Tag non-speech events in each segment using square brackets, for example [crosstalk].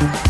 Thank you.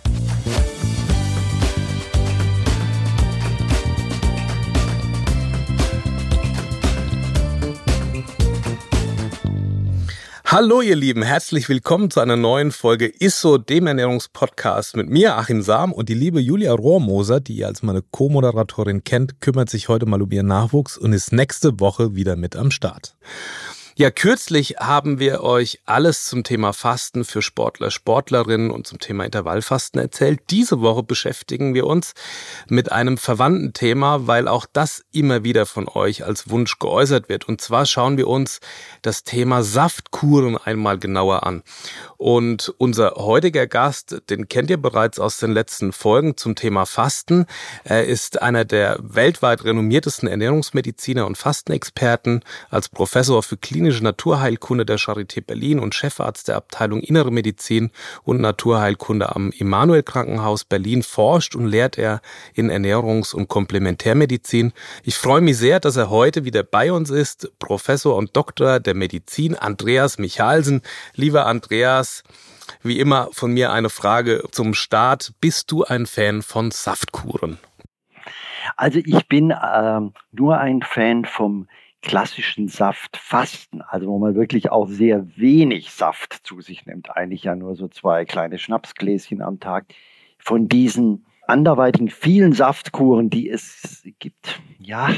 Hallo ihr Lieben, herzlich willkommen zu einer neuen Folge ISSO, dem Ernährungspodcast mit mir, Achim Sam und die liebe Julia Rohrmoser, die ihr als meine Co-Moderatorin kennt, kümmert sich heute mal um ihren Nachwuchs und ist nächste Woche wieder mit am Start. Ja, kürzlich haben wir euch alles zum Thema Fasten für Sportler, Sportlerinnen und zum Thema Intervallfasten erzählt. Diese Woche beschäftigen wir uns mit einem verwandten Thema, weil auch das immer wieder von euch als Wunsch geäußert wird. Und zwar schauen wir uns das Thema Saftkuren einmal genauer an. Und unser heutiger Gast, den kennt ihr bereits aus den letzten Folgen zum Thema Fasten. Er ist einer der weltweit renommiertesten Ernährungsmediziner und Fastenexperten als Professor für klinische klinische Naturheilkunde der Charité Berlin und Chefarzt der Abteilung Innere Medizin und Naturheilkunde am Emanuel Krankenhaus Berlin forscht und lehrt er in Ernährungs- und Komplementärmedizin. Ich freue mich sehr, dass er heute wieder bei uns ist, Professor und Doktor der Medizin Andreas Michalsen. Lieber Andreas, wie immer von mir eine Frage zum Start. Bist du ein Fan von Saftkuren? Also ich bin äh, nur ein Fan vom klassischen Saftfasten, also wo man wirklich auch sehr wenig Saft zu sich nimmt, eigentlich ja nur so zwei kleine Schnapsgläschen am Tag, von diesen anderweitigen vielen Saftkuren, die es gibt. Ja,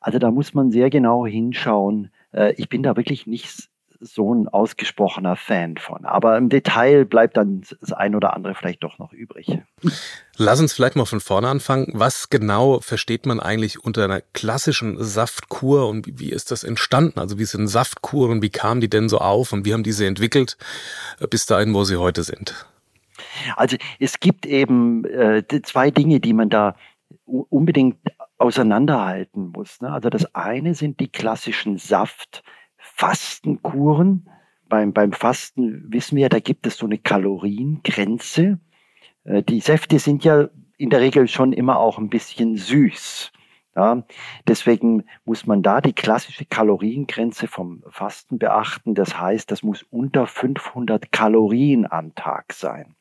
also da muss man sehr genau hinschauen. Äh, ich bin da wirklich nicht so ein ausgesprochener Fan von. Aber im Detail bleibt dann das ein oder andere vielleicht doch noch übrig. Lass uns vielleicht mal von vorne anfangen. Was genau versteht man eigentlich unter einer klassischen Saftkur und wie ist das entstanden? Also wie sind Saftkuren, wie kamen die denn so auf und wie haben diese entwickelt äh, bis dahin, wo sie heute sind? Also es gibt eben äh, zwei Dinge, die man da unbedingt auseinanderhalten muss. Ne? Also das eine sind die klassischen Saft- Fastenkuren. Beim, beim Fasten wissen wir, da gibt es so eine Kaloriengrenze. Äh, die Säfte sind ja in der Regel schon immer auch ein bisschen süß. Ja, deswegen muss man da die klassische Kaloriengrenze vom Fasten beachten. Das heißt, das muss unter 500 Kalorien am Tag sein.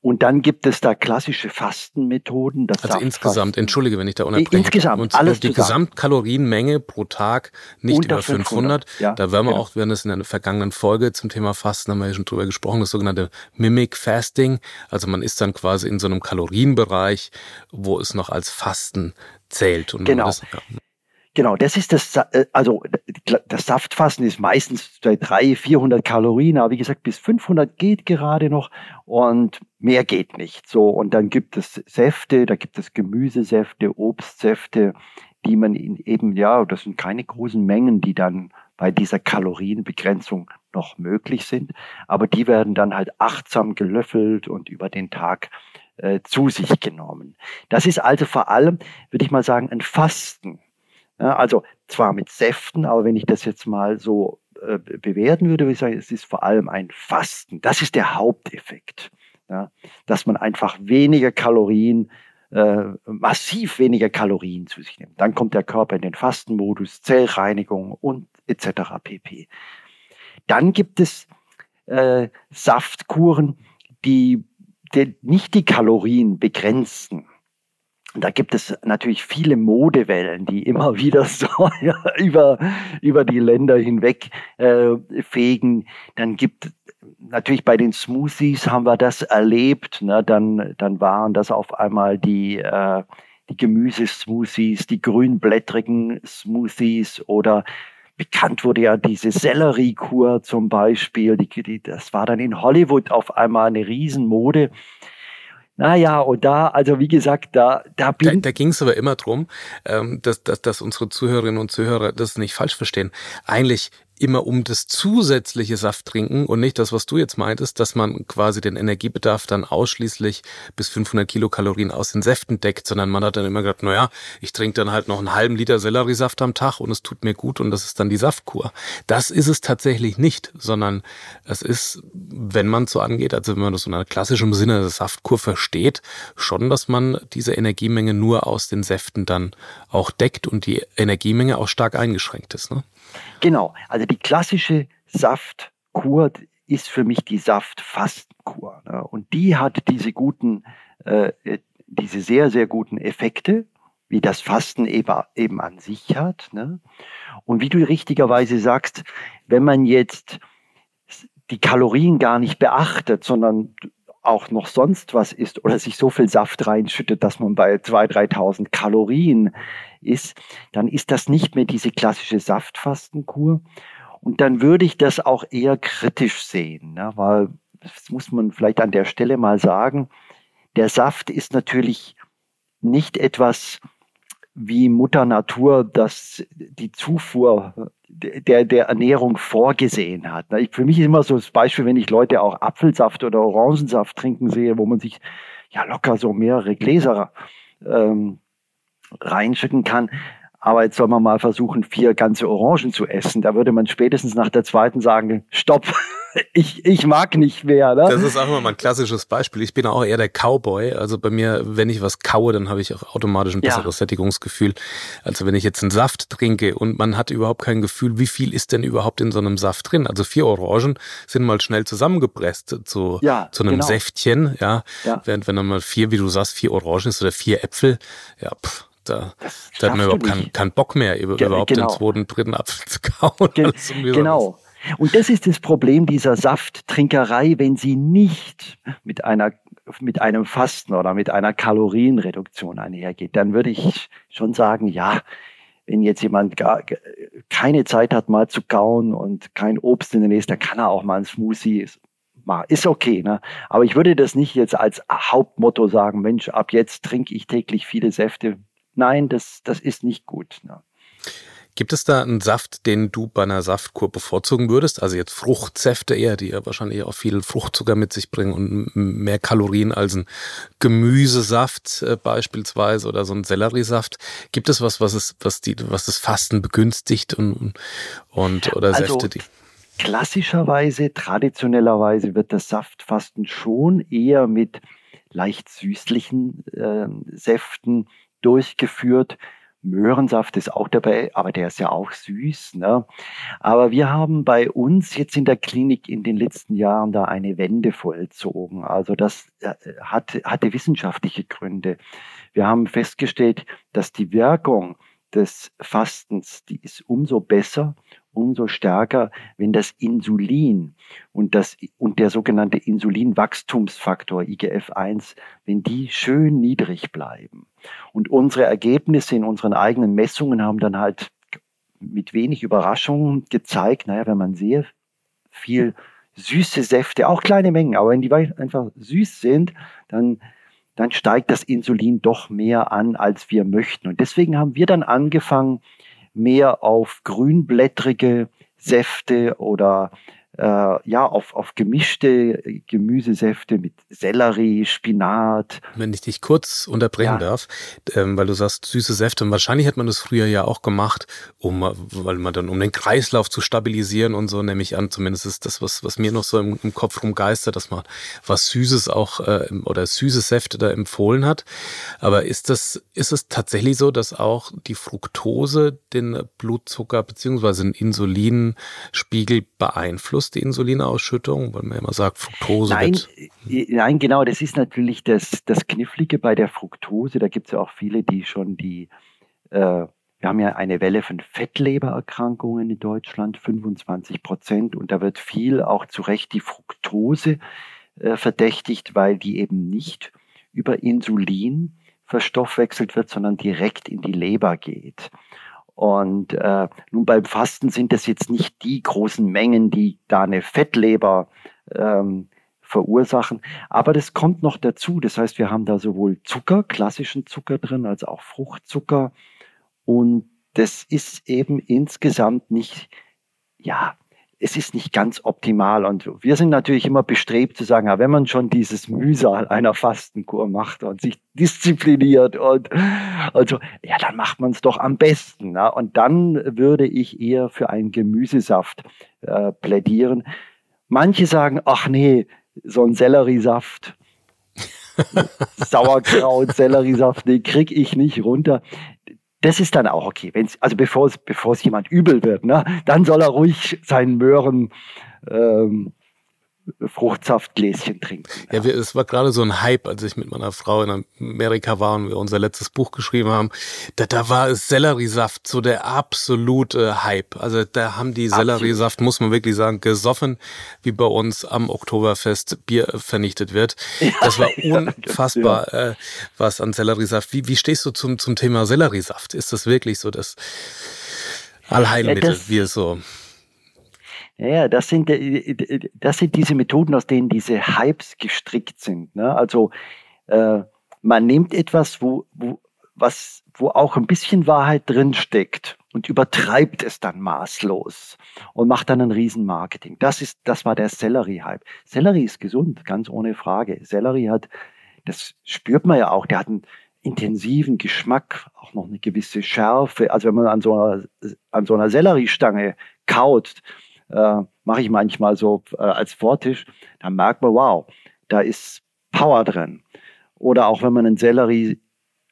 Und dann gibt es da klassische Fastenmethoden. Das also insgesamt, entschuldige, wenn ich da unterbreche. Insgesamt, und alles Die Gesamtkalorienmenge pro Tag nicht Unter über 500. 500 ja, da werden wir genau. auch, wir haben das in einer vergangenen Folge zum Thema Fasten, haben wir ja schon drüber gesprochen, das sogenannte Mimic Fasting. Also man ist dann quasi in so einem Kalorienbereich, wo es noch als Fasten zählt. Und genau. Das, ja. Genau, das ist das, äh, also das Saftfassen ist meistens bei 300, 400 Kalorien, aber wie gesagt, bis 500 geht gerade noch und mehr geht nicht. So, und dann gibt es Säfte, da gibt es Gemüsesäfte, Obstsäfte, die man eben, ja, das sind keine großen Mengen, die dann bei dieser Kalorienbegrenzung noch möglich sind, aber die werden dann halt achtsam gelöffelt und über den Tag äh, zu sich genommen. Das ist also vor allem, würde ich mal sagen, ein Fasten. Ja, also zwar mit Säften, aber wenn ich das jetzt mal so äh, bewerten würde, würde ich sagen, es ist vor allem ein Fasten. Das ist der Haupteffekt. Ja, dass man einfach weniger Kalorien, äh, massiv weniger Kalorien zu sich nimmt. Dann kommt der Körper in den Fastenmodus, Zellreinigung und etc. pp. Dann gibt es äh, Saftkuren, die, die nicht die Kalorien begrenzen. Da gibt es natürlich viele Modewellen, die immer [laughs] wieder so über, über die Länder hinweg äh, fegen. Dann gibt natürlich bei den Smoothies haben wir das erlebt. Ne? Dann, dann waren das auf einmal die, äh, die Gemüsesmoothies, die grünblättrigen Smoothies oder bekannt wurde ja diese Selleriekur zum Beispiel. Die, die, das war dann in Hollywood auf einmal eine Riesenmode. Naja, und da, also wie gesagt, da, da bin Da, da ging es aber immer drum, ähm, dass, dass, dass unsere Zuhörerinnen und Zuhörer das nicht falsch verstehen. Eigentlich immer um das zusätzliche Saft trinken und nicht das, was du jetzt meintest, dass man quasi den Energiebedarf dann ausschließlich bis 500 Kilokalorien aus den Säften deckt, sondern man hat dann immer gesagt, naja, ich trinke dann halt noch einen halben Liter Selleriesaft am Tag und es tut mir gut und das ist dann die Saftkur. Das ist es tatsächlich nicht, sondern es ist, wenn man so angeht, also wenn man das in einer klassischen Sinne der Saftkur versteht, schon, dass man diese Energiemenge nur aus den Säften dann auch deckt und die Energiemenge auch stark eingeschränkt ist. Ne? Genau, also die klassische Saftkur ist für mich die Saftfastenkur. Ne? Und die hat diese guten, äh, diese sehr, sehr guten Effekte, wie das Fasten eben, eben an sich hat. Ne? Und wie du richtigerweise sagst, wenn man jetzt die Kalorien gar nicht beachtet, sondern auch noch sonst was isst oder sich so viel Saft reinschüttet, dass man bei 2.000, 3.000 Kalorien ist, dann ist das nicht mehr diese klassische Saftfastenkur. Und dann würde ich das auch eher kritisch sehen, ne? weil das muss man vielleicht an der Stelle mal sagen, der Saft ist natürlich nicht etwas wie Mutter Natur, das die Zufuhr der, der Ernährung vorgesehen hat. Für mich ist immer so das Beispiel, wenn ich Leute auch Apfelsaft oder Orangensaft trinken sehe, wo man sich ja locker so mehrere Gläser ähm, reinschütten kann. Aber jetzt soll man mal versuchen, vier ganze Orangen zu essen. Da würde man spätestens nach der zweiten sagen, stopp, [laughs] ich, ich mag nicht mehr. Ne? Das ist auch immer mal ein klassisches Beispiel. Ich bin auch eher der Cowboy. Also bei mir, wenn ich was kaue, dann habe ich auch automatisch ein besseres ja. Sättigungsgefühl. Also wenn ich jetzt einen Saft trinke und man hat überhaupt kein Gefühl, wie viel ist denn überhaupt in so einem Saft drin? Also vier Orangen sind mal schnell zusammengepresst zu, ja, zu einem genau. Säftchen. Ja? ja. Während wenn dann mal vier, wie du sagst, vier Orangen ist oder vier Äpfel, ja, pff, da, da hat man überhaupt keinen kein Bock mehr, überhaupt genau. den zweiten, dritten Apfel zu kauen. [laughs] Gen genau. Und das ist das Problem dieser Safttrinkerei, wenn sie nicht mit einer mit einem Fasten oder mit einer Kalorienreduktion einhergeht, dann würde ich schon sagen, ja, wenn jetzt jemand gar, keine Zeit hat, mal zu kauen und kein Obst in der nächsten, dann kann er auch mal ein Smoothie machen. Ist okay, ne? Aber ich würde das nicht jetzt als Hauptmotto sagen, Mensch, ab jetzt trinke ich täglich viele Säfte. Nein, das, das ist nicht gut. Ne? Gibt es da einen Saft, den du bei einer Saftkur bevorzugen würdest? Also jetzt Fruchtsäfte eher, die ja wahrscheinlich auch viel Fruchtzucker mit sich bringen und mehr Kalorien als ein Gemüsesaft äh, beispielsweise oder so ein Selleriesaft. Gibt es was, was es, was die, was das Fasten begünstigt und, und oder also, Säfte, die? Klassischerweise, traditionellerweise wird das Saftfasten schon eher mit leicht süßlichen äh, Säften durchgeführt Möhrensaft ist auch dabei, aber der ist ja auch süß. Ne? Aber wir haben bei uns jetzt in der Klinik in den letzten Jahren da eine Wende vollzogen. Also das äh, hat, hatte wissenschaftliche Gründe. Wir haben festgestellt, dass die Wirkung des Fastens, die ist umso besser, umso stärker, wenn das Insulin und, das, und der sogenannte Insulinwachstumsfaktor IGF-1, wenn die schön niedrig bleiben. Und unsere Ergebnisse in unseren eigenen Messungen haben dann halt mit wenig Überraschung gezeigt, naja, wenn man sehr viel süße Säfte, auch kleine Mengen, aber wenn die einfach süß sind, dann, dann steigt das Insulin doch mehr an, als wir möchten. Und deswegen haben wir dann angefangen, mehr auf grünblättrige Säfte oder ja, auf, auf gemischte Gemüsesäfte mit Sellerie, Spinat. Wenn ich dich kurz unterbrechen ja. darf, ähm, weil du sagst süße Säfte, und wahrscheinlich hat man das früher ja auch gemacht, um, weil man dann, um den Kreislauf zu stabilisieren und so, nehme ich an, zumindest ist das, was, was mir noch so im, im Kopf rumgeistert, dass man was Süßes auch, äh, oder süße Säfte da empfohlen hat. Aber ist das, ist es tatsächlich so, dass auch die Fructose den Blutzucker beziehungsweise den Insulinspiegel beeinflusst? Ist die Insulinausschüttung, weil man immer sagt, Fructose nein, wird. Äh, nein, genau, das ist natürlich das, das Knifflige bei der Fructose. Da gibt es ja auch viele, die schon die, äh, wir haben ja eine Welle von Fettlebererkrankungen in Deutschland, 25 Prozent, und da wird viel auch zu Recht die Fructose äh, verdächtigt, weil die eben nicht über Insulin verstoffwechselt wird, sondern direkt in die Leber geht. Und äh, nun beim Fasten sind das jetzt nicht die großen Mengen, die da eine Fettleber ähm, verursachen. Aber das kommt noch dazu. Das heißt, wir haben da sowohl Zucker, klassischen Zucker drin, als auch Fruchtzucker. Und das ist eben insgesamt nicht, ja, es ist nicht ganz optimal. Und wir sind natürlich immer bestrebt zu sagen, ja, wenn man schon dieses Mühsal einer Fastenkur macht und sich diszipliniert und also, ja, dann macht man es doch am besten. Ja. Und dann würde ich eher für einen Gemüsesaft äh, plädieren. Manche sagen, ach nee, so ein Selleriesaft, [laughs] Sauerkraut, Selleriesaft, den krieg ich nicht runter. Das ist dann auch okay. Wenn's, also bevor es, jemand übel wird, ne, dann soll er ruhig seinen Möhren ähm, Fruchtsaftgläschen trinken. Ja, wir, es war gerade so ein Hype, als ich mit meiner Frau in Amerika war und wir unser letztes Buch geschrieben haben. Da, da war Selleriesaft so der absolute Hype. Also da haben die Selleriesaft, muss man wirklich sagen, gesoffen, wie bei uns am Oktoberfest Bier vernichtet wird. Ja, das war [laughs] unfassbar, ja. äh, was an Selleriesaft. Wie, wie stehst du zum, zum Thema Selleriesaft? Ist das wirklich so das Allheilmittel, ja, das, wie es so ja, das sind, äh, das sind diese Methoden, aus denen diese Hypes gestrickt sind. Ne? Also äh, man nimmt etwas, wo, wo, was, wo auch ein bisschen Wahrheit drin steckt und übertreibt es dann maßlos und macht dann ein Riesenmarketing. Das ist, das war der Sellerie-Hype. Sellerie ist gesund, ganz ohne Frage. Sellerie hat, das spürt man ja auch, der hat einen intensiven Geschmack, auch noch eine gewisse Schärfe. Also wenn man an so einer, an so einer Selleriestange kaut, äh, mache ich manchmal so äh, als Vortisch, dann merkt man, wow, da ist Power drin. Oder auch wenn man einen Sellerie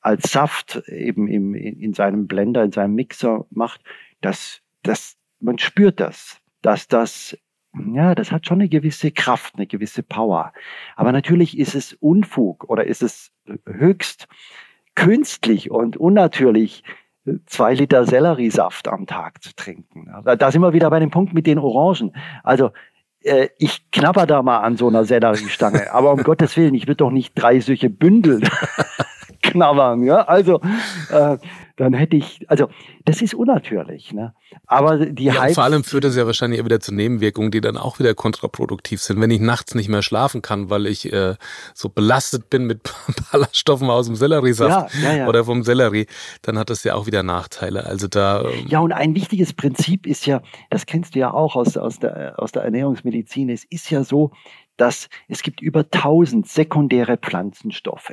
als Saft eben im, in, in seinem Blender, in seinem Mixer macht, das, das, man spürt das, dass das ja, das hat schon eine gewisse Kraft, eine gewisse Power. Aber natürlich ist es Unfug oder ist es höchst künstlich und unnatürlich, zwei Liter Selleriesaft am Tag zu trinken. Da sind wir wieder bei dem Punkt mit den Orangen. Also äh, ich knapper da mal an so einer Selleriestange, [laughs] aber um Gottes Willen, ich will doch nicht drei solche Bündel [laughs] knabbern. Ja? Also äh, dann hätte ich, also das ist unnatürlich. Ne? Aber die ja, vor allem führt das ja wahrscheinlich wieder zu Nebenwirkungen, die dann auch wieder kontraproduktiv sind. Wenn ich nachts nicht mehr schlafen kann, weil ich äh, so belastet bin mit [laughs] Ballaststoffen aus dem Selleriesaft ja, ja, ja. oder vom Sellerie, dann hat das ja auch wieder Nachteile. Also da. Ähm ja, und ein wichtiges Prinzip ist ja, das kennst du ja auch aus, aus, der, aus der Ernährungsmedizin, es ist ja so, dass es gibt über 1000 sekundäre Pflanzenstoffe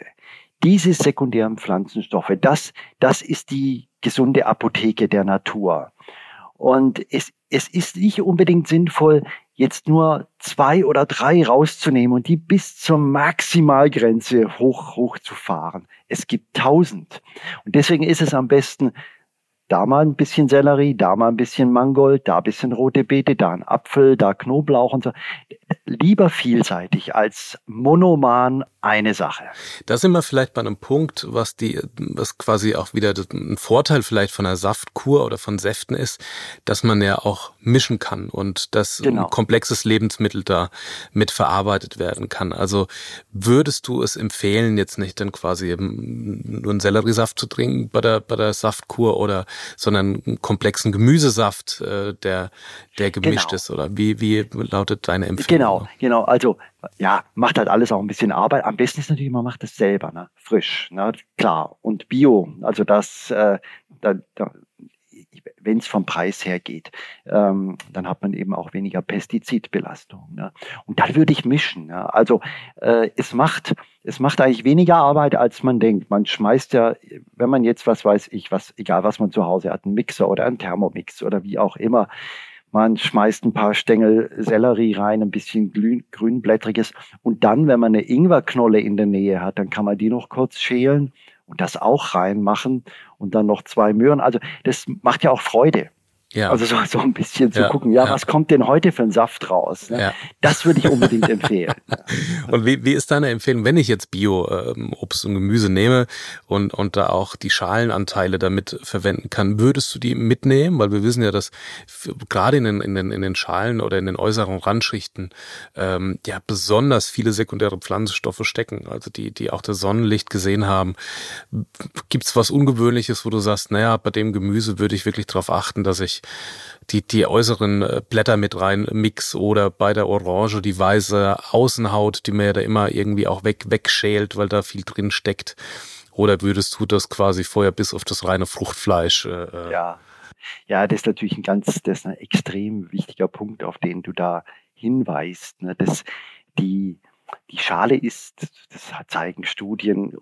diese sekundären Pflanzenstoffe, das, das ist die gesunde Apotheke der Natur. Und es, es ist nicht unbedingt sinnvoll, jetzt nur zwei oder drei rauszunehmen und die bis zur Maximalgrenze hoch, hoch zu fahren. Es gibt tausend. Und deswegen ist es am besten, da mal ein bisschen Sellerie, da mal ein bisschen Mangold, da ein bisschen rote Beete, da ein Apfel, da Knoblauch und so. Lieber vielseitig als monoman eine Sache. Da sind wir vielleicht bei einem Punkt, was die, was quasi auch wieder ein Vorteil vielleicht von einer Saftkur oder von Säften ist, dass man ja auch mischen kann und dass genau. ein komplexes Lebensmittel da mit verarbeitet werden kann. Also würdest du es empfehlen, jetzt nicht dann quasi nur einen Selleriesaft zu trinken bei der, bei der Saftkur oder sondern einen komplexen Gemüsesaft, äh, der, der gemischt genau. ist? Oder wie, wie lautet deine Empfehlung? Genau, genau. Also ja, macht halt alles auch ein bisschen Arbeit. Am besten ist natürlich, man macht es selber, ne? frisch, ne? klar. Und Bio, also das, äh, da, da, wenn es vom Preis her geht, ähm, dann hat man eben auch weniger Pestizidbelastung. Ne? Und dann würde ich mischen. Ne? Also äh, es macht es macht eigentlich weniger Arbeit, als man denkt. Man schmeißt ja, wenn man jetzt was weiß ich, was egal was man zu Hause hat, einen Mixer oder einen Thermomix oder wie auch immer, man schmeißt ein paar Stängel Sellerie rein, ein bisschen grün, grünblättriges und dann, wenn man eine Ingwerknolle in der Nähe hat, dann kann man die noch kurz schälen und das auch reinmachen und dann noch zwei Möhren. Also das macht ja auch Freude. Ja. Also so, so ein bisschen zu ja, gucken, ja, ja, was kommt denn heute für ein Saft raus? Ne? Ja. Das würde ich unbedingt empfehlen. [laughs] Und wie, wie ist deine Empfehlung, wenn ich jetzt Bio-Obst ähm, und Gemüse nehme und, und da auch die Schalenanteile damit verwenden kann, würdest du die mitnehmen? Weil wir wissen ja, dass gerade in den, in, den, in den Schalen oder in den äußeren Randschichten ähm, ja besonders viele sekundäre Pflanzenstoffe stecken, also die, die auch das Sonnenlicht gesehen haben. Gibt es was Ungewöhnliches, wo du sagst, naja, bei dem Gemüse würde ich wirklich darauf achten, dass ich die, die äußeren äh, Blätter mit rein mix oder bei der Orange die weiße Außenhaut, die mir ja da immer irgendwie auch weg, wegschält, weil da viel drin steckt. Oder würdest du das quasi vorher bis auf das reine Fruchtfleisch? Äh, äh ja. Ja, das ist natürlich ein ganz, das ist ein extrem wichtiger Punkt, auf den du da hinweist. Ne? Das, die, die Schale ist, das zeigen Studien,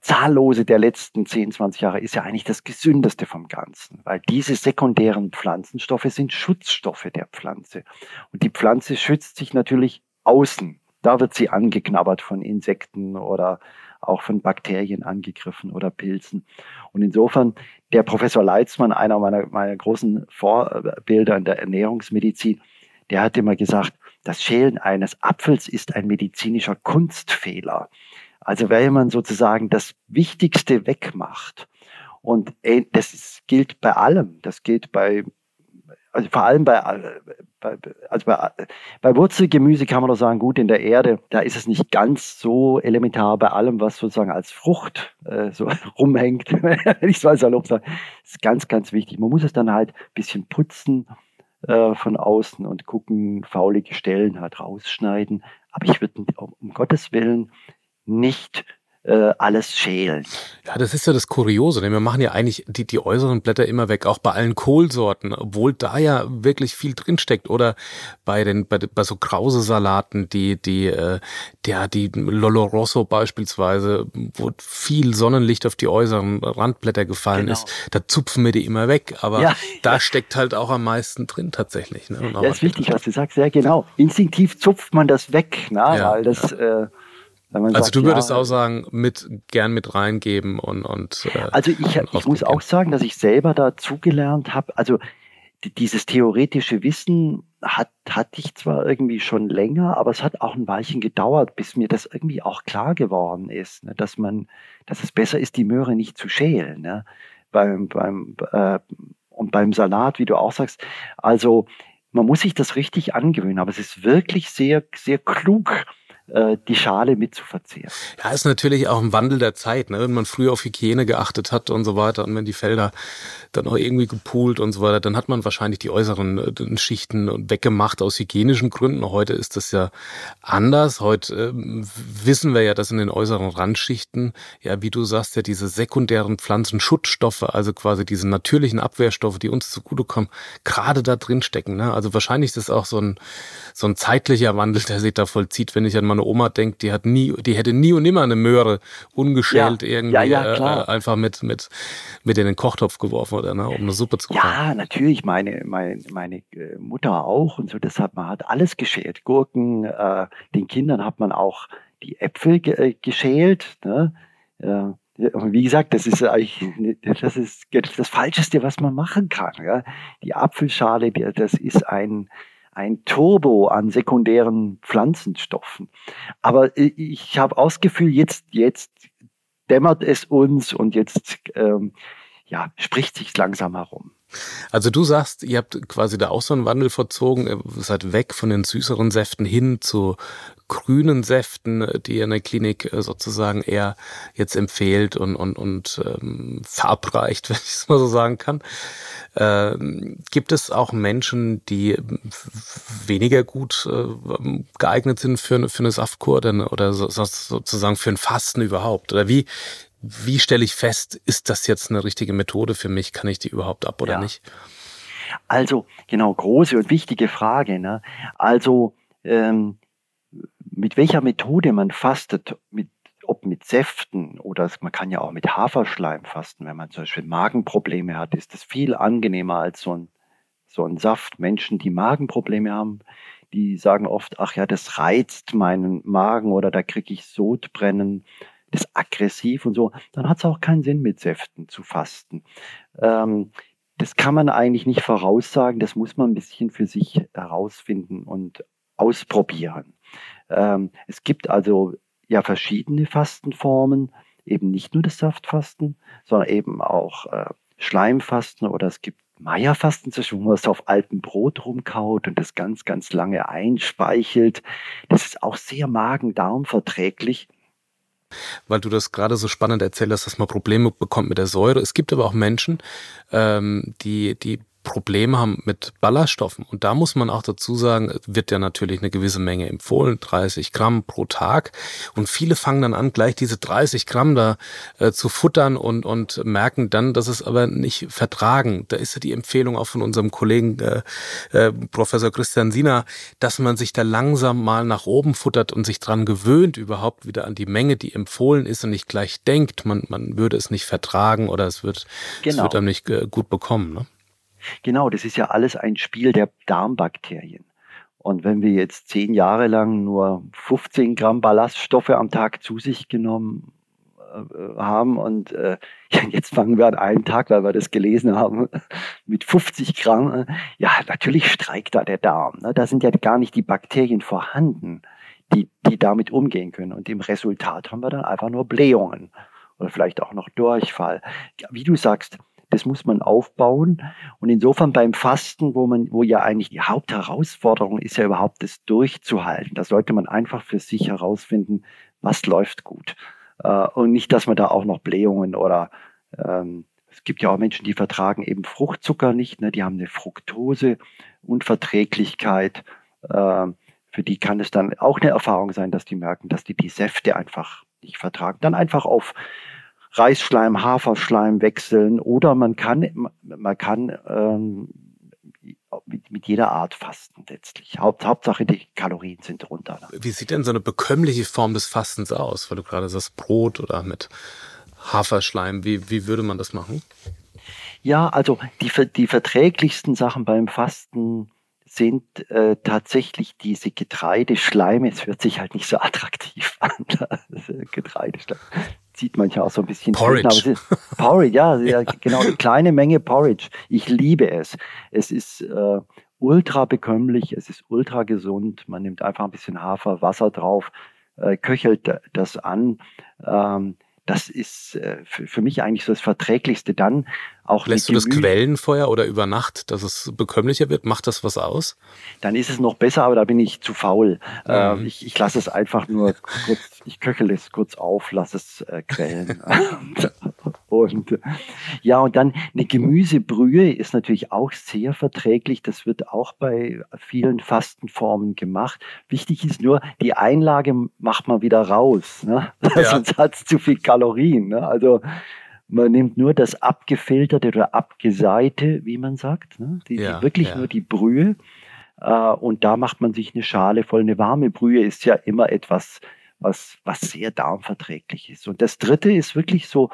zahllose der letzten 10, 20 Jahre, ist ja eigentlich das gesündeste vom Ganzen, weil diese sekundären Pflanzenstoffe sind Schutzstoffe der Pflanze. Und die Pflanze schützt sich natürlich außen. Da wird sie angeknabbert von Insekten oder auch von Bakterien angegriffen oder Pilzen. Und insofern, der Professor Leitzmann, einer meiner, meiner großen Vorbilder in der Ernährungsmedizin, der hat immer gesagt, das Schälen eines Apfels ist ein medizinischer Kunstfehler. Also wenn man sozusagen das Wichtigste wegmacht. Und das ist, gilt bei allem. Das gilt bei, also vor allem bei, bei, also bei, bei Wurzelgemüse kann man doch sagen, gut, in der Erde, da ist es nicht ganz so elementar bei allem, was sozusagen als Frucht äh, so [laughs] rumhängt, [laughs] wenn ich so salopp sage. Das ist ganz, ganz wichtig. Man muss es dann halt ein bisschen putzen äh, von außen und gucken, faulige Stellen halt rausschneiden. Aber ich würde um Gottes Willen nicht äh, alles schälen. Ja, das ist ja das Kuriose, denn wir machen ja eigentlich die, die äußeren Blätter immer weg, auch bei allen Kohlsorten, obwohl da ja wirklich viel drinsteckt. Oder bei den bei, bei so Krause-Salaten, die die äh, der die Lolo Rosso beispielsweise, wo viel Sonnenlicht auf die äußeren Randblätter gefallen genau. ist, da zupfen wir die immer weg. Aber ja. da steckt halt auch am meisten drin tatsächlich. Ne? Ja, ist wichtig, was du sagst, sehr genau. Instinktiv zupft man das weg, ne? Ja, weil das ja. äh, also sagt, du würdest ja, auch sagen, mit gern mit reingeben und und. Äh, also ich, ich muss auch sagen, dass ich selber dazugelernt habe. Also dieses theoretische Wissen hat, hatte ich zwar irgendwie schon länger, aber es hat auch ein Weilchen gedauert, bis mir das irgendwie auch klar geworden ist, ne, dass man, dass es besser ist, die Möhre nicht zu schälen. Ne? Beim, beim, äh, und beim Salat, wie du auch sagst, also man muss sich das richtig angewöhnen, aber es ist wirklich sehr, sehr klug, äh, die Schale mit zu verzehren. Ja, ist natürlich auch ein Wandel der Zeit, ne? wenn man früher auf Hygiene geachtet hat und so weiter und wenn die Felder dann auch irgendwie gepoolt und so weiter, dann hat man wahrscheinlich die äußeren äh, Schichten weggemacht aus hygienischen Gründen. Heute ist das ja anders. Heute äh, wissen wir ja, dass in den äußeren Randschichten, ja, wie du sagst, ja diese sekundären Pflanzenschutzstoffe, also quasi diese natürlichen Abwehrstoffe, die uns zugutekommen, gerade da drin stecken. Ne? Also wahrscheinlich ist das auch so ein, so ein zeitlicher Wandel, der sich da vollzieht, wenn ich an meine Oma denke, die hat nie, die hätte nie und nimmer eine Möhre ungeschält ja, irgendwie ja, ja, äh, einfach mit, mit, mit in den Kochtopf geworfen oder ne, um eine Suppe zu kochen. Ja, natürlich, meine, meine, meine äh, Mutter auch und so, deshalb man hat alles geschält. Gurken, äh, den Kindern hat man auch die Äpfel ge äh, geschält. Ne? Äh, wie gesagt, das ist eigentlich das ist das Falscheste, was man machen kann. Ja? Die Apfelschale, das ist ein ein Turbo an sekundären Pflanzenstoffen. Aber ich habe Gefühl, jetzt, jetzt dämmert es uns und jetzt ähm, ja, spricht sich langsam herum. Also du sagst, ihr habt quasi da auch so einen Wandel verzogen, ihr seid weg von den süßeren Säften hin zu grünen Säften, die der Klinik äh, sozusagen eher jetzt empfehlt und, und, und ähm, verabreicht, [laughs] wenn ich es mal so sagen kann. Ähm, gibt es auch Menschen, die weniger gut äh, geeignet sind für, für eine Saftkur oder, oder so, sozusagen für ein Fasten überhaupt? Oder wie, wie stelle ich fest, ist das jetzt eine richtige Methode für mich? Kann ich die überhaupt ab oder ja. nicht? Also, genau, große und wichtige Frage. Ne? Also, ähm, mit welcher Methode man fastet, mit, ob mit Säften oder man kann ja auch mit Haferschleim fasten, wenn man zum Beispiel Magenprobleme hat, ist das viel angenehmer als so ein, so ein Saft. Menschen, die Magenprobleme haben, die sagen oft, ach ja, das reizt meinen Magen oder da kriege ich Sodbrennen ist aggressiv und so, dann hat es auch keinen Sinn, mit Säften zu fasten. Ähm, das kann man eigentlich nicht voraussagen, das muss man ein bisschen für sich herausfinden und ausprobieren. Ähm, es gibt also ja verschiedene Fastenformen, eben nicht nur das Saftfasten, sondern eben auch äh, Schleimfasten oder es gibt Meierfasten, wo man es auf altem Brot rumkaut und das ganz, ganz lange einspeichelt. Das ist auch sehr magen-darm verträglich weil du das gerade so spannend erzählst, dass man Probleme bekommt mit der Säure. Es gibt aber auch Menschen, ähm, die, die Probleme haben mit Ballaststoffen. Und da muss man auch dazu sagen, wird ja natürlich eine gewisse Menge empfohlen, 30 Gramm pro Tag. Und viele fangen dann an, gleich diese 30 Gramm da äh, zu futtern und, und merken dann, dass es aber nicht vertragen. Da ist ja die Empfehlung auch von unserem Kollegen äh, äh, Professor Christian Sina, dass man sich da langsam mal nach oben futtert und sich dran gewöhnt, überhaupt wieder an die Menge, die empfohlen ist und nicht gleich denkt, man, man würde es nicht vertragen oder es wird, genau. es wird einem nicht äh, gut bekommen. Ne? Genau, das ist ja alles ein Spiel der Darmbakterien. Und wenn wir jetzt zehn Jahre lang nur 15 Gramm Ballaststoffe am Tag zu sich genommen äh, haben und äh, [laughs] jetzt fangen wir an einem Tag, weil wir das gelesen haben, [laughs] mit 50 Gramm, äh, ja, natürlich streikt da der Darm. Ne? Da sind ja gar nicht die Bakterien vorhanden, die, die damit umgehen können. Und im Resultat haben wir dann einfach nur Blähungen oder vielleicht auch noch Durchfall. Wie du sagst, das muss man aufbauen. Und insofern beim Fasten, wo man, wo ja eigentlich die Hauptherausforderung ist ja überhaupt das durchzuhalten. Da sollte man einfach für sich herausfinden, was läuft gut. Äh, und nicht, dass man da auch noch Blähungen oder ähm, es gibt ja auch Menschen, die vertragen eben Fruchtzucker nicht, ne? die haben eine Fructose-Unverträglichkeit. Äh, für die kann es dann auch eine Erfahrung sein, dass die merken, dass die die Säfte einfach nicht vertragen. Dann einfach auf Reisschleim, Haferschleim wechseln oder man kann, man kann ähm, mit, mit jeder Art fasten letztlich. Haupt, Hauptsache die Kalorien sind runter. Wie sieht denn so eine bekömmliche Form des Fastens aus? Weil du gerade sagst Brot oder mit Haferschleim. Wie, wie würde man das machen? Ja, also die, die verträglichsten Sachen beim Fasten sind äh, tatsächlich diese Getreideschleime. Es hört sich halt nicht so attraktiv an. [laughs] Getreideschleim sieht manchmal auch so ein bisschen. Porridge. Ist, Porridge, ja, [laughs] ja, genau, eine kleine Menge Porridge. Ich liebe es. Es ist äh, ultra bekömmlich, es ist ultra gesund. Man nimmt einfach ein bisschen Hafer, Wasser drauf, äh, köchelt das an. Ähm, das ist äh, für, für, mich eigentlich so das Verträglichste. Dann auch Lässt du das Quellenfeuer oder über Nacht, dass es bekömmlicher wird? Macht das was aus? Dann ist es noch besser, aber da bin ich zu faul. Mhm. ich, ich lasse es einfach nur kurz, ich köchel es kurz auf, lasse es äh, quellen. [laughs] und ja, und dann eine Gemüsebrühe ist natürlich auch sehr verträglich. Das wird auch bei vielen Fastenformen gemacht. Wichtig ist nur, die Einlage macht man wieder raus. Ne? [laughs] Ja. Sonst hat es zu viel Kalorien. Ne? Also man nimmt nur das abgefilterte oder abgeseite, wie man sagt, ne? die, ja, wirklich ja. nur die Brühe. Äh, und da macht man sich eine Schale voll. Eine warme Brühe ist ja immer etwas, was, was sehr darmverträglich ist. Und das dritte ist wirklich so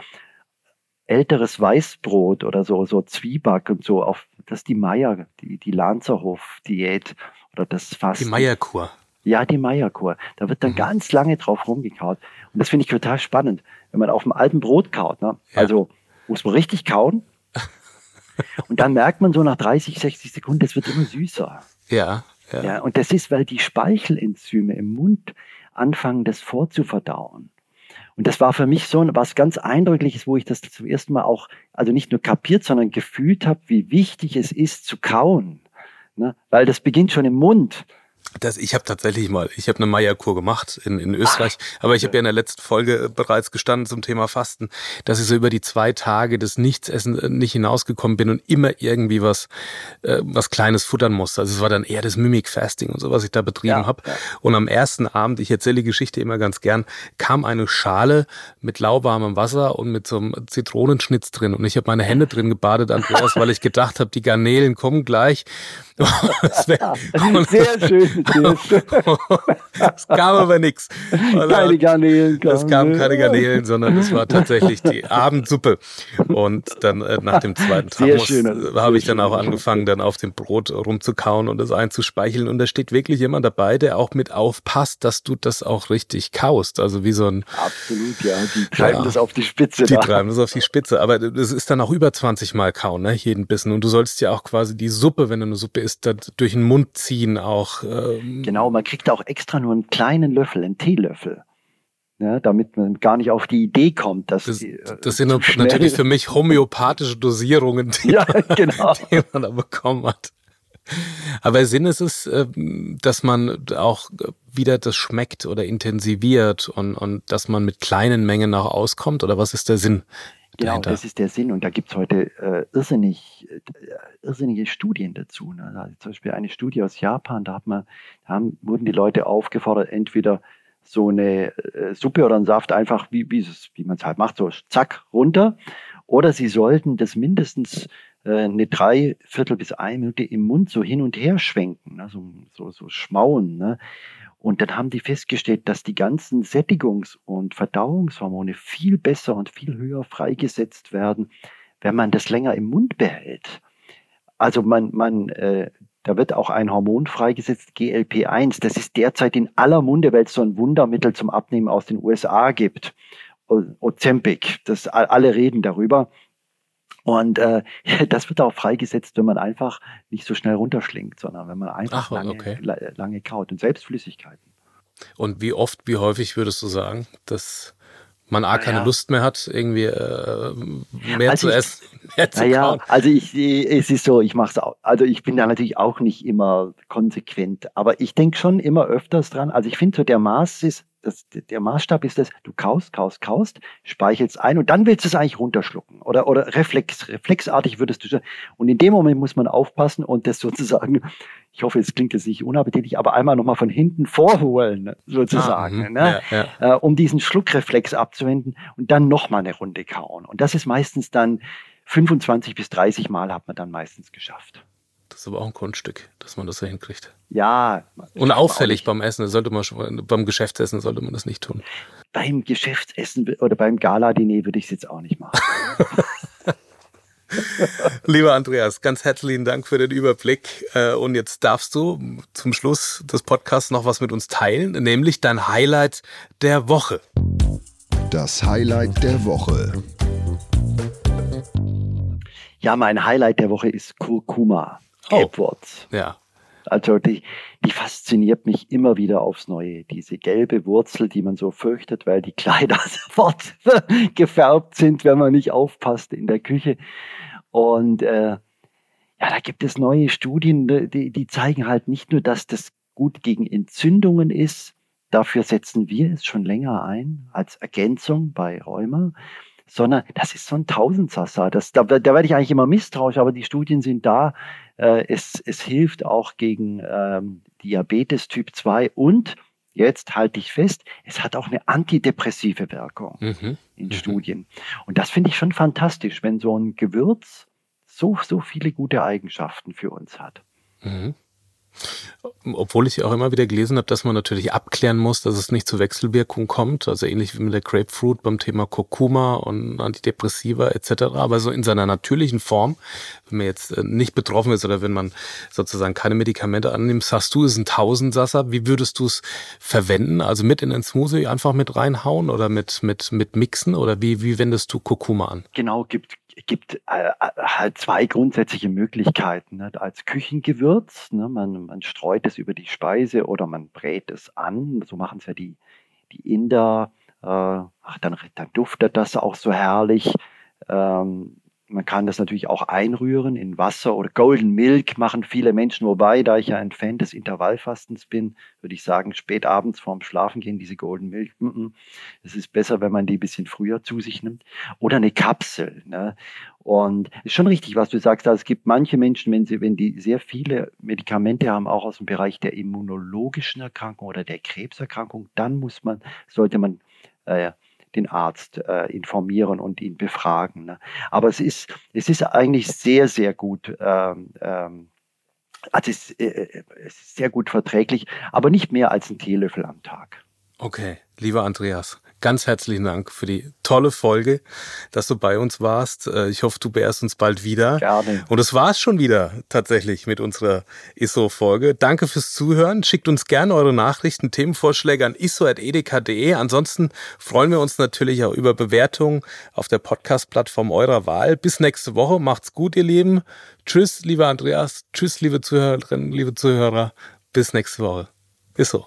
älteres Weißbrot oder so, so Zwieback und so, auf, das ist die Meier, die, die Lanzerhof-Diät oder das Fasten. Die Meierkur. Ja, die Meierkur. Da wird dann mhm. ganz lange drauf rumgekaut. Und das finde ich total spannend, wenn man auf dem alten Brot kaut. Ne? Ja. Also muss man richtig kauen. [laughs] und dann merkt man so nach 30, 60 Sekunden, das wird immer süßer. Ja, ja. ja und das ist, weil die Speichelenzyme im Mund anfangen, das vorzuverdauen. Und das war für mich so was ganz Eindrückliches, wo ich das zum ersten Mal auch, also nicht nur kapiert, sondern gefühlt habe, wie wichtig es ist zu kauen. Ne? Weil das beginnt schon im Mund. Das, ich habe tatsächlich mal, ich habe eine Meierkur gemacht in, in Österreich, Ach, aber ich habe ja in der letzten Folge bereits gestanden zum Thema Fasten, dass ich so über die zwei Tage des Nichtsessen äh, nicht hinausgekommen bin und immer irgendwie was äh, was Kleines futtern musste. Also es war dann eher das Mimic Fasting und so, was ich da betrieben ja, habe. Ja. Und am ersten Abend, ich erzähle die Geschichte immer ganz gern, kam eine Schale mit lauwarmem Wasser und mit so einem Zitronenschnitz drin und ich habe meine Hände drin gebadet, Andreas, weil ich gedacht habe, die Garnelen kommen gleich. [laughs] wär, [laughs] sehr schön es kam aber nichts. Keine Garnelen. Es kam keine Garnelen, sondern es war tatsächlich die Abendsuppe. Und dann äh, nach dem zweiten Tag habe ich dann auch angefangen, dann auf dem Brot rumzukauen und es einzuspeicheln. Und da steht wirklich jemand dabei, der auch mit aufpasst, dass du das auch richtig kaust. Also wie so ein. Absolut, ja. Die treiben ja, das auf die Spitze. Die da. treiben das auf die Spitze. Aber das ist dann auch über 20 Mal kauen, ne? jeden Bissen. Und du sollst ja auch quasi die Suppe, wenn du eine Suppe isst, durch den Mund ziehen auch. Ähm genau, man kriegt auch extra nur einen kleinen Löffel, einen Teelöffel. Ja, damit man gar nicht auf die Idee kommt, dass das, die, äh, das sind natürlich für mich homöopathische Dosierungen, die, ja, [laughs] genau. die man da bekommen hat. Aber Sinn ist es, ähm, dass man auch wieder das schmeckt oder intensiviert und, und dass man mit kleinen Mengen auch auskommt? Oder was ist der Sinn? Genau, dahinter? das ist der Sinn. Und da gibt es heute äh, irrsinnig, äh, irrsinnige Studien dazu. Ne? Also zum Beispiel eine Studie aus Japan, da, hat man, da haben, wurden die Leute aufgefordert, entweder so eine äh, Suppe oder einen Saft einfach, wie, wie, wie man es halt macht, so zack, runter. Oder sie sollten das mindestens äh, eine Dreiviertel bis eine Minute im Mund so hin und her schwenken, ne? so, so, so schmauen. Ne? Und dann haben die festgestellt, dass die ganzen Sättigungs- und Verdauungshormone viel besser und viel höher freigesetzt werden, wenn man das länger im Mund behält. Also man, man, äh, da wird auch ein Hormon freigesetzt, GLP-1. Das ist derzeit in aller Munde, weil es so ein Wundermittel zum Abnehmen aus den USA gibt. Ozempic, das alle reden darüber. Und äh, [laughs] das wird auch freigesetzt, wenn man einfach nicht so schnell runterschlingt, sondern wenn man einfach Ach, lange, okay. lange kaut und selbst Flüssigkeiten. Und wie oft, wie häufig würdest du sagen, dass man A, keine ja. Lust mehr hat, irgendwie äh, mehr also zu ich, essen, [laughs] mehr zu naja. Also ich, es ist so, ich mache es auch, also ich bin da natürlich auch nicht immer konsequent, aber ich denke schon immer öfters dran. Also ich finde so der Maß ist, das, der Maßstab ist das, du kaust, kaust, kaust, speichelst ein und dann willst du es eigentlich runterschlucken oder, oder reflex, reflexartig würdest du, und in dem Moment muss man aufpassen und das sozusagen ich hoffe, es klingt jetzt nicht unappetitlich, aber einmal nochmal von hinten vorholen, sozusagen, ah, ne? ja, ja. Äh, um diesen Schluckreflex abzuwenden und dann nochmal eine Runde kauen. Und das ist meistens dann 25 bis 30 Mal hat man dann meistens geschafft. Das ist aber auch ein Kunststück, dass man das so hinkriegt. Ja. Und auffällig beim Essen, sollte man schon, beim Geschäftsessen sollte man das nicht tun. Beim Geschäftsessen oder beim Gala-Diner würde ich es jetzt auch nicht machen. [laughs] Lieber Andreas, ganz herzlichen Dank für den Überblick. Äh, und jetzt darfst du zum Schluss des Podcasts noch was mit uns teilen, nämlich dein Highlight der Woche. Das Highlight der Woche. Ja, mein Highlight der Woche ist Kurkuma. Oh. Ja. Also die, die fasziniert mich immer wieder aufs Neue. Diese gelbe Wurzel, die man so fürchtet, weil die Kleider [laughs] sofort gefärbt sind, wenn man nicht aufpasst in der Küche. Und äh, ja, da gibt es neue Studien, die, die zeigen halt nicht nur, dass das gut gegen Entzündungen ist, dafür setzen wir es schon länger ein als Ergänzung bei Rheuma, sondern das ist so ein Tausendsasser. Das, da, da werde ich eigentlich immer misstrauisch, aber die Studien sind da. Äh, es, es hilft auch gegen ähm, Diabetes Typ 2 und jetzt halte ich fest, es hat auch eine antidepressive Wirkung mhm. in mhm. Studien. Und das finde ich schon fantastisch, wenn so ein Gewürz so, so viele gute Eigenschaften für uns hat. Mhm. Obwohl ich auch immer wieder gelesen habe, dass man natürlich abklären muss, dass es nicht zu Wechselwirkungen kommt, also ähnlich wie mit der Grapefruit beim Thema Kurkuma und Antidepressiva etc. Aber so in seiner natürlichen Form, wenn man jetzt äh, nicht betroffen ist oder wenn man sozusagen keine Medikamente annimmt, sagst du, ist ein Tausendsasser. Wie würdest du es verwenden? Also mit in den Smoothie einfach mit reinhauen oder mit, mit, mit mixen oder wie, wie wendest du Kurkuma an? Genau, gibt, gibt äh, äh, halt zwei grundsätzliche Möglichkeiten. Ne? Als Küchengewürz, ne? man, man streut es über die Speise oder man brät es an. So machen es ja die, die Inder. Äh, ach, dann, dann duftet das auch so herrlich. Ähm, man kann das natürlich auch einrühren in Wasser oder Golden Milk machen viele Menschen. Wobei, da ich ja ein Fan des Intervallfastens bin, würde ich sagen, spät abends vorm Schlafengehen diese Golden Milk. Es ist besser, wenn man die ein bisschen früher zu sich nimmt. Oder eine Kapsel. Ne? Und ist schon richtig, was du sagst. Also es gibt manche Menschen, wenn sie, wenn die sehr viele Medikamente haben, auch aus dem Bereich der immunologischen Erkrankung oder der Krebserkrankung, dann muss man, sollte man äh, den Arzt äh, informieren und ihn befragen. Ne? Aber es ist, es ist eigentlich sehr, sehr gut ähm, ähm, Also es, äh, es ist sehr gut verträglich, aber nicht mehr als ein Teelöffel am Tag. Okay, lieber Andreas, ganz herzlichen Dank für die tolle Folge, dass du bei uns warst. Äh, ich hoffe, du beehrst uns bald wieder. Gerne. Und es war es schon wieder tatsächlich mit unserer ISO-Folge. Danke fürs Zuhören. Schickt uns gerne eure Nachrichten, Themenvorschläge an iso.edeka.de. Ansonsten freuen wir uns natürlich auch über Bewertungen auf der Podcast-Plattform eurer Wahl. Bis nächste Woche. Macht's gut, ihr Lieben. Tschüss, lieber Andreas. Tschüss, liebe Zuhörerinnen, liebe Zuhörer. Bis nächste Woche. ISO.